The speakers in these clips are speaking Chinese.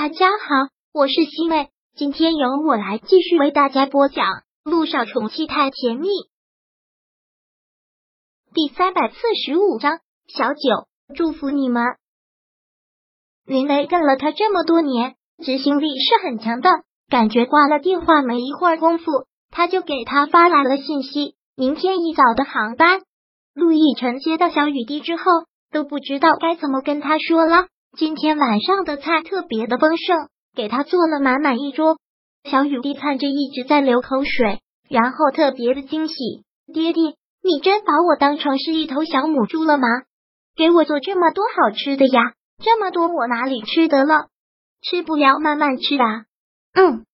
大家好，我是西妹，今天由我来继续为大家播讲《路上宠妻太甜蜜》第三百四十五章。小九，祝福你们。林雷跟了他这么多年，执行力是很强的。感觉挂了电话没一会儿功夫，他就给他发来了信息：明天一早的航班。陆亦辰接到小雨滴之后，都不知道该怎么跟他说了。今天晚上的菜特别的丰盛，给他做了满满一桌。小雨滴看着一直在流口水，然后特别的惊喜：“爹爹，你真把我当成是一头小母猪了吗？给我做这么多好吃的呀！这么多我哪里吃得了？吃不了，慢慢吃啊。”嗯，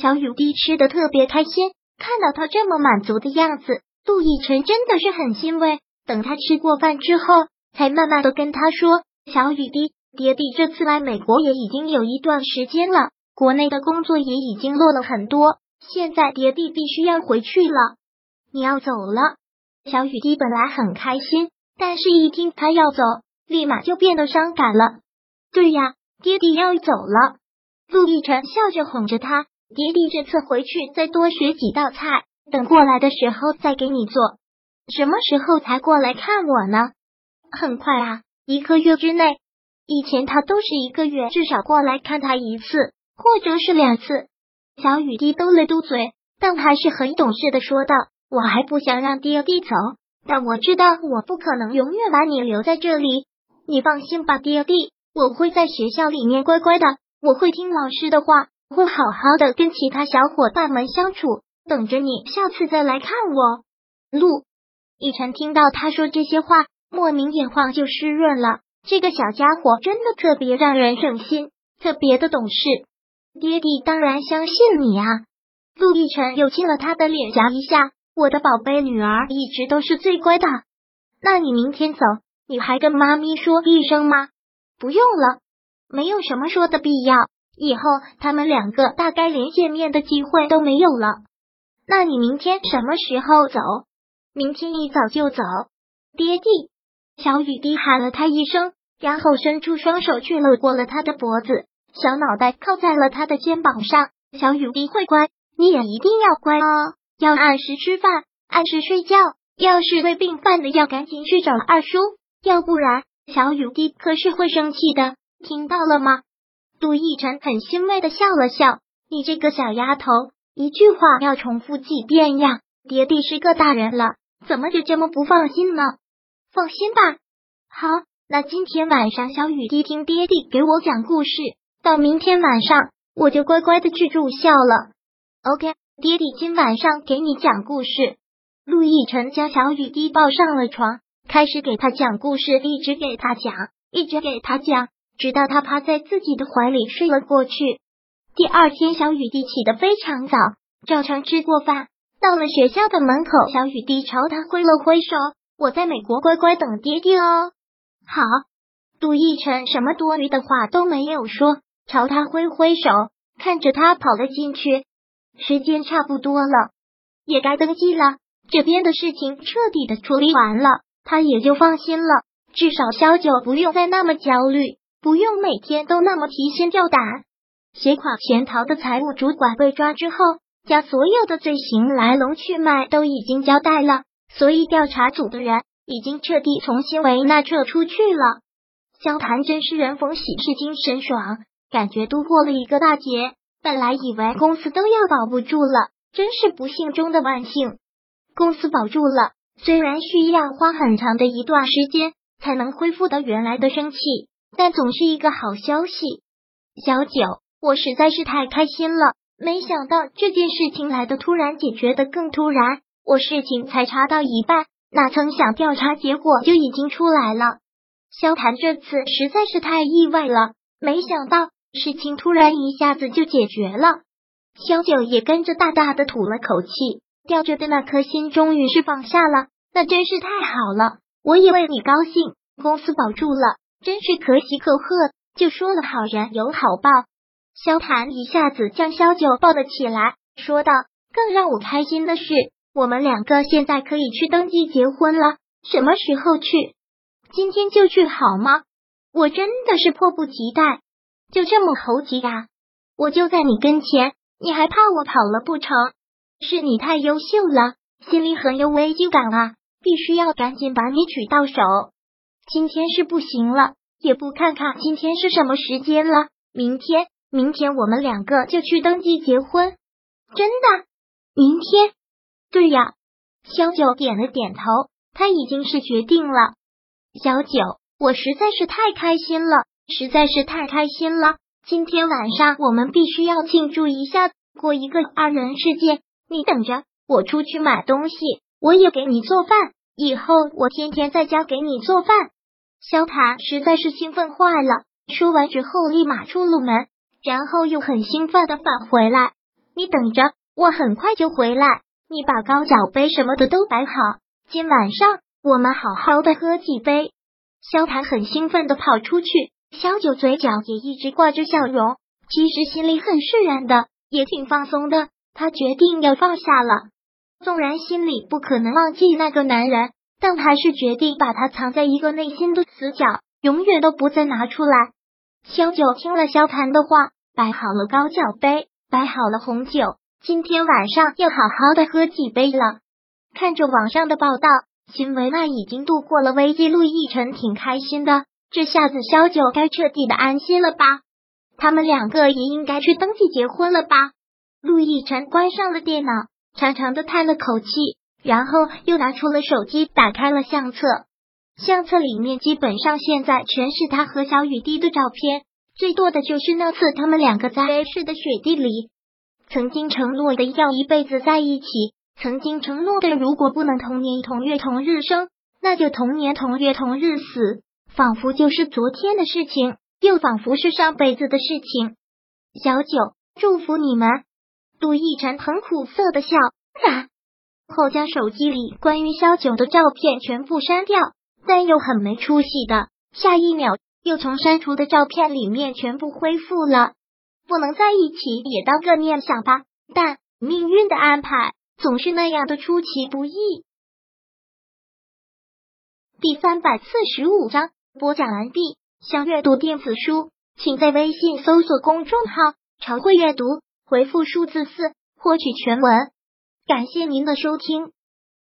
小雨滴吃的特别开心，看到他这么满足的样子，陆亦辰真的是很欣慰。等他吃过饭之后，才慢慢的跟他说：“小雨滴。”爹地这次来美国也已经有一段时间了，国内的工作也已经落了很多，现在爹地必须要回去了。你要走了，小雨滴本来很开心，但是一听他要走，立马就变得伤感了。对呀，爹地要走了。陆亦辰笑着哄着他，爹地这次回去再多学几道菜，等过来的时候再给你做。什么时候才过来看我呢？很快啊，一个月之内。以前他都是一个月至少过来看他一次，或者是两次。小雨滴嘟了嘟嘴，但还是很懂事的说道：“我还不想让爹地走，但我知道我不可能永远把你留在这里。你放心吧，爹地，我会在学校里面乖乖的，我会听老师的话，会好好的跟其他小伙伴们相处，等着你下次再来看我。”陆逸晨听到他说这些话，莫名眼眶就湿润了。这个小家伙真的特别让人省心，特别的懂事。爹地当然相信你啊！陆亦辰又亲了他的脸颊一下，我的宝贝女儿一直都是最乖的。那你明天走，你还跟妈咪说一声吗？不用了，没有什么说的必要。以后他们两个大概连见面的机会都没有了。那你明天什么时候走？明天一早就走。爹地，小雨滴喊了他一声。然后伸出双手去搂过了他的脖子，小脑袋靠在了他的肩膀上。小雨滴会乖，你也一定要乖哦，要按时吃饭，按时睡觉。要是胃病犯了，要赶紧去找二叔，要不然小雨滴可是会生气的。听到了吗？杜奕晨很欣慰的笑了笑。你这个小丫头，一句话要重复几遍呀？爹地是个大人了，怎么就这么不放心呢？放心吧，好。那今天晚上，小雨滴听爹地给我讲故事，到明天晚上我就乖乖的去住校了。OK，爹地今晚上给你讲故事。陆亦辰将小雨滴抱上了床，开始给他讲故事，一直给他讲，一直给他讲，直到他趴在自己的怀里睡了过去。第二天，小雨滴起得非常早，照常吃过饭，到了学校的门口，小雨滴朝他挥了挥手：“我在美国乖乖等爹爹哦。”好，杜奕晨什么多余的话都没有说，朝他挥挥手，看着他跑了进去。时间差不多了，也该登记了。这边的事情彻底的处理完了，他也就放心了。至少萧九不用再那么焦虑，不用每天都那么提心吊胆。携款潜逃的财务主管被抓之后，将所有的罪行来龙去脉都已经交代了，所以调查组的人。已经彻底从新维纳撤出去了。萧谈真是人逢喜事精神爽，感觉度过了一个大劫。本来以为公司都要保不住了，真是不幸中的万幸。公司保住了，虽然需要花很长的一段时间才能恢复到原来的生气，但总是一个好消息。小九，我实在是太开心了，没想到这件事情来的突然，解决的更突然。我事情才查到一半。哪曾想调查结果就已经出来了。萧谈这次实在是太意外了，没想到事情突然一下子就解决了。萧九也跟着大大的吐了口气，吊着的那颗心终于是放下了。那真是太好了，我也为你高兴。公司保住了，真是可喜可贺。就说了好人有好报。萧谈一下子将萧九抱了起来，说道：“更让我开心的是。”我们两个现在可以去登记结婚了，什么时候去？今天就去好吗？我真的是迫不及待。就这么猴急啊？我就在你跟前，你还怕我跑了不成？是你太优秀了，心里很有危机感啊，必须要赶紧把你娶到手。今天是不行了，也不看看今天是什么时间了。明天，明天我们两个就去登记结婚。真的？明天？对呀。萧九点了点头，他已经是决定了。小九，我实在是太开心了，实在是太开心了。今天晚上我们必须要庆祝一下，过一个二人世界。你等着，我出去买东西，我也给你做饭。以后我天天在家给你做饭。萧塔实在是兴奋坏了，说完之后立马出了门，然后又很兴奋的返回来。你等着，我很快就回来。你把高脚杯什么的都摆好，今晚上我们好好的喝几杯。萧谭很兴奋的跑出去，萧九嘴角也一直挂着笑容，其实心里很释然的，也挺放松的。他决定要放下了，纵然心里不可能忘记那个男人，但还是决定把他藏在一个内心的死角，永远都不再拿出来。萧九听了萧谭的话，摆好了高脚杯，摆好了红酒，今天晚上要好好的喝几杯了。看着网上的报道，秦维娜已经度过了危机，陆亦辰挺开心的。这下子萧九该彻底的安心了吧？他们两个也应该去登记结婚了吧？陆亦辰关上了电脑，长长的叹了口气，然后又拿出了手机，打开了相册。相册里面基本上现在全是他和小雨滴的照片，最多的就是那次他们两个在 A 市的雪地里，曾经承诺的要一辈子在一起，曾经承诺的如果不能同年同月同日生，那就同年同月同日死，仿佛就是昨天的事情，又仿佛是上辈子的事情。小九，祝福你们。杜奕晨很苦涩的笑，然后将手机里关于萧九的照片全部删掉，但又很没出息的，下一秒又从删除的照片里面全部恢复了。不能在一起也当个念想吧，但命运的安排总是那样的出其不意。第三百四十五章播讲完毕。想阅读电子书，请在微信搜索公众号“常会阅读”。回复数字四获取全文，感谢您的收听。